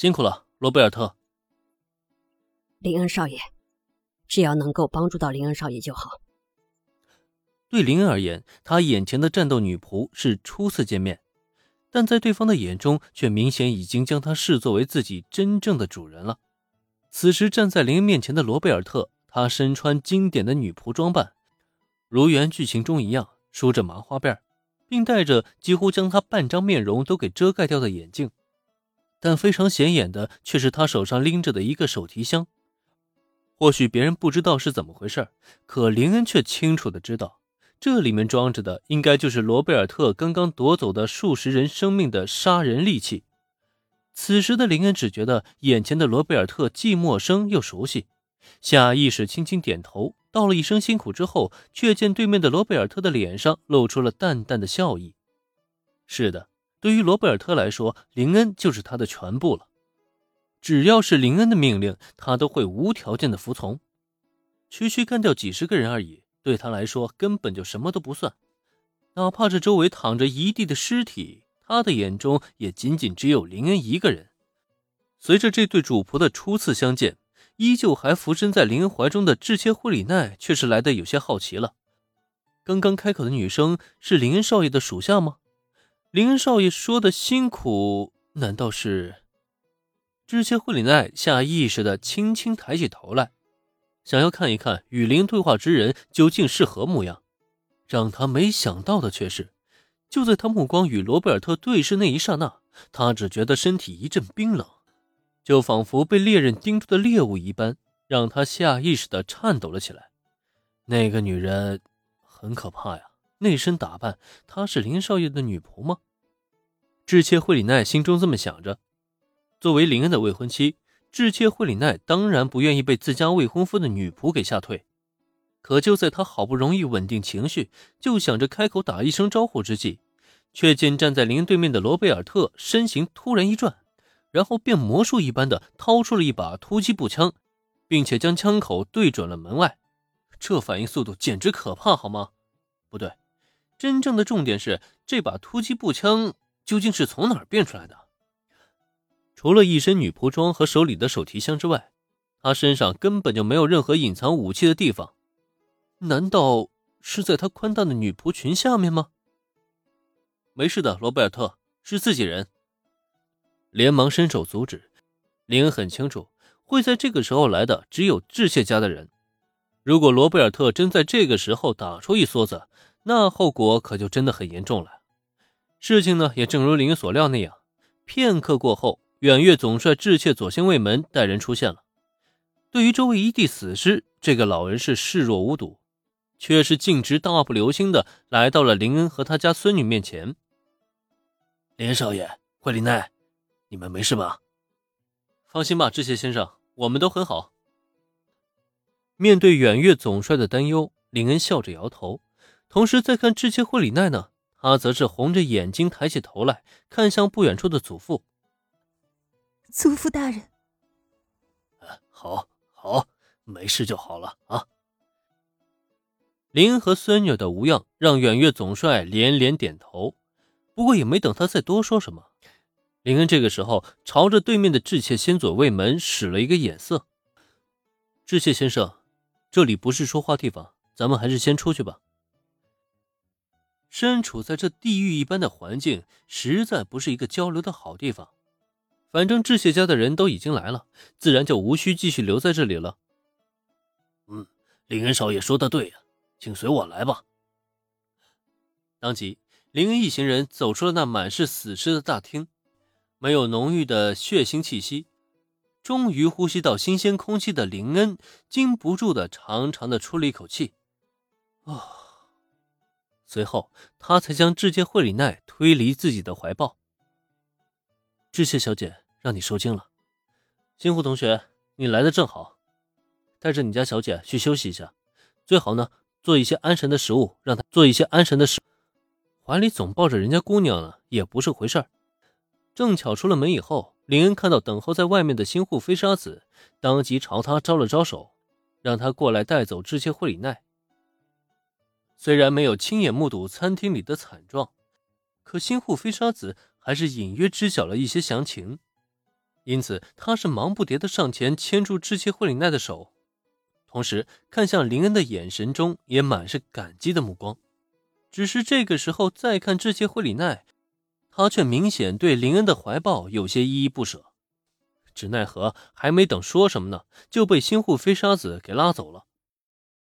辛苦了，罗贝尔特。林恩少爷，只要能够帮助到林恩少爷就好。对林恩而言，他眼前的战斗女仆是初次见面，但在对方的眼中，却明显已经将她视作为自己真正的主人了。此时站在林恩面前的罗贝尔特，他身穿经典的女仆装扮，如原剧情中一样，梳着麻花辫，并戴着几乎将他半张面容都给遮盖掉的眼镜。但非常显眼的，却是他手上拎着的一个手提箱。或许别人不知道是怎么回事，可林恩却清楚的知道。这里面装着的应该就是罗贝尔特刚刚夺走的数十人生命的杀人利器。此时的林恩只觉得眼前的罗贝尔特既陌生又熟悉，下意识轻轻点头，道了一声辛苦之后，却见对面的罗贝尔特的脸上露出了淡淡的笑意。是的，对于罗贝尔特来说，林恩就是他的全部了。只要是林恩的命令，他都会无条件的服从。区区干掉几十个人而已。对他来说根本就什么都不算，哪怕这周围躺着一地的尸体，他的眼中也仅仅只有林恩一个人。随着这对主仆的初次相见，依旧还伏身在林恩怀中的智切惠里奈却是来的有些好奇了。刚刚开口的女生是林恩少爷的属下吗？林少爷说的辛苦，难道是？之前惠里奈下意识的轻轻抬起头来。想要看一看与林对话之人究竟是何模样，让他没想到的却是，就在他目光与罗贝尔特对视那一刹那，他只觉得身体一阵冰冷，就仿佛被猎人盯住的猎物一般，让他下意识的颤抖了起来。那个女人很可怕呀，那身打扮，她是林少爷的女仆吗？智切惠里奈心中这么想着，作为林恩的未婚妻。智切惠里奈当然不愿意被自家未婚夫的女仆给吓退，可就在他好不容易稳定情绪，就想着开口打一声招呼之际，却见站在林对面的罗贝尔特身形突然一转，然后变魔术一般的掏出了一把突击步枪，并且将枪口对准了门外。这反应速度简直可怕，好吗？不对，真正的重点是这把突击步枪究竟是从哪儿变出来的？除了一身女仆装和手里的手提箱之外，他身上根本就没有任何隐藏武器的地方。难道是在他宽大的女仆裙下面吗？没事的，罗贝尔特是自己人。连忙伸手阻止。林恩很清楚，会在这个时候来的只有致谢家的人。如果罗贝尔特真在这个时候打出一梭子，那后果可就真的很严重了。事情呢，也正如林恩所料那样，片刻过后。远月总帅致歉左星卫门带人出现了。对于周围一地死尸，这个老人是视若无睹，却是径直大步流星的来到了林恩和他家孙女面前。林少爷，惠林奈，你们没事吧？放心吧，致谢先生，我们都很好。面对远月总帅的担忧，林恩笑着摇头，同时在看致切惠里奈呢，他则是红着眼睛抬起头来看向不远处的祖父。祖父大人，好，好，没事就好了啊。林恩和孙女的无恙让远月总帅连连点头，不过也没等他再多说什么，林恩这个时候朝着对面的致切先左卫门使了一个眼色。致谢先生，这里不是说话地方，咱们还是先出去吧。身处在这地狱一般的环境，实在不是一个交流的好地方。反正致谢家的人都已经来了，自然就无需继续留在这里了。嗯，林恩少爷说的对呀，请随我来吧。当即，林恩一行人走出了那满是死尸的大厅，没有浓郁的血腥气息。终于呼吸到新鲜空气的林恩，禁不住的长长的出了一口气。啊！随后，他才将致谢惠里奈推离自己的怀抱。致谢小姐，让你受惊了。星湖同学，你来的正好，带着你家小姐去休息一下，最好呢做一些安神的食物，让她做一些安神的食。怀里总抱着人家姑娘呢，也不是回事儿。正巧出了门以后，林恩看到等候在外面的新户飞沙子，当即朝他招了招手，让他过来带走致谢惠里奈。虽然没有亲眼目睹餐厅里的惨状，可星户飞沙子。还是隐约知晓了一些详情。因此他是忙不迭的上前牵住志切惠里奈的手，同时看向林恩的眼神中也满是感激的目光。只是这个时候再看志切惠里奈，他却明显对林恩的怀抱有些依依不舍。只奈何还没等说什么呢，就被新护飞沙子给拉走了。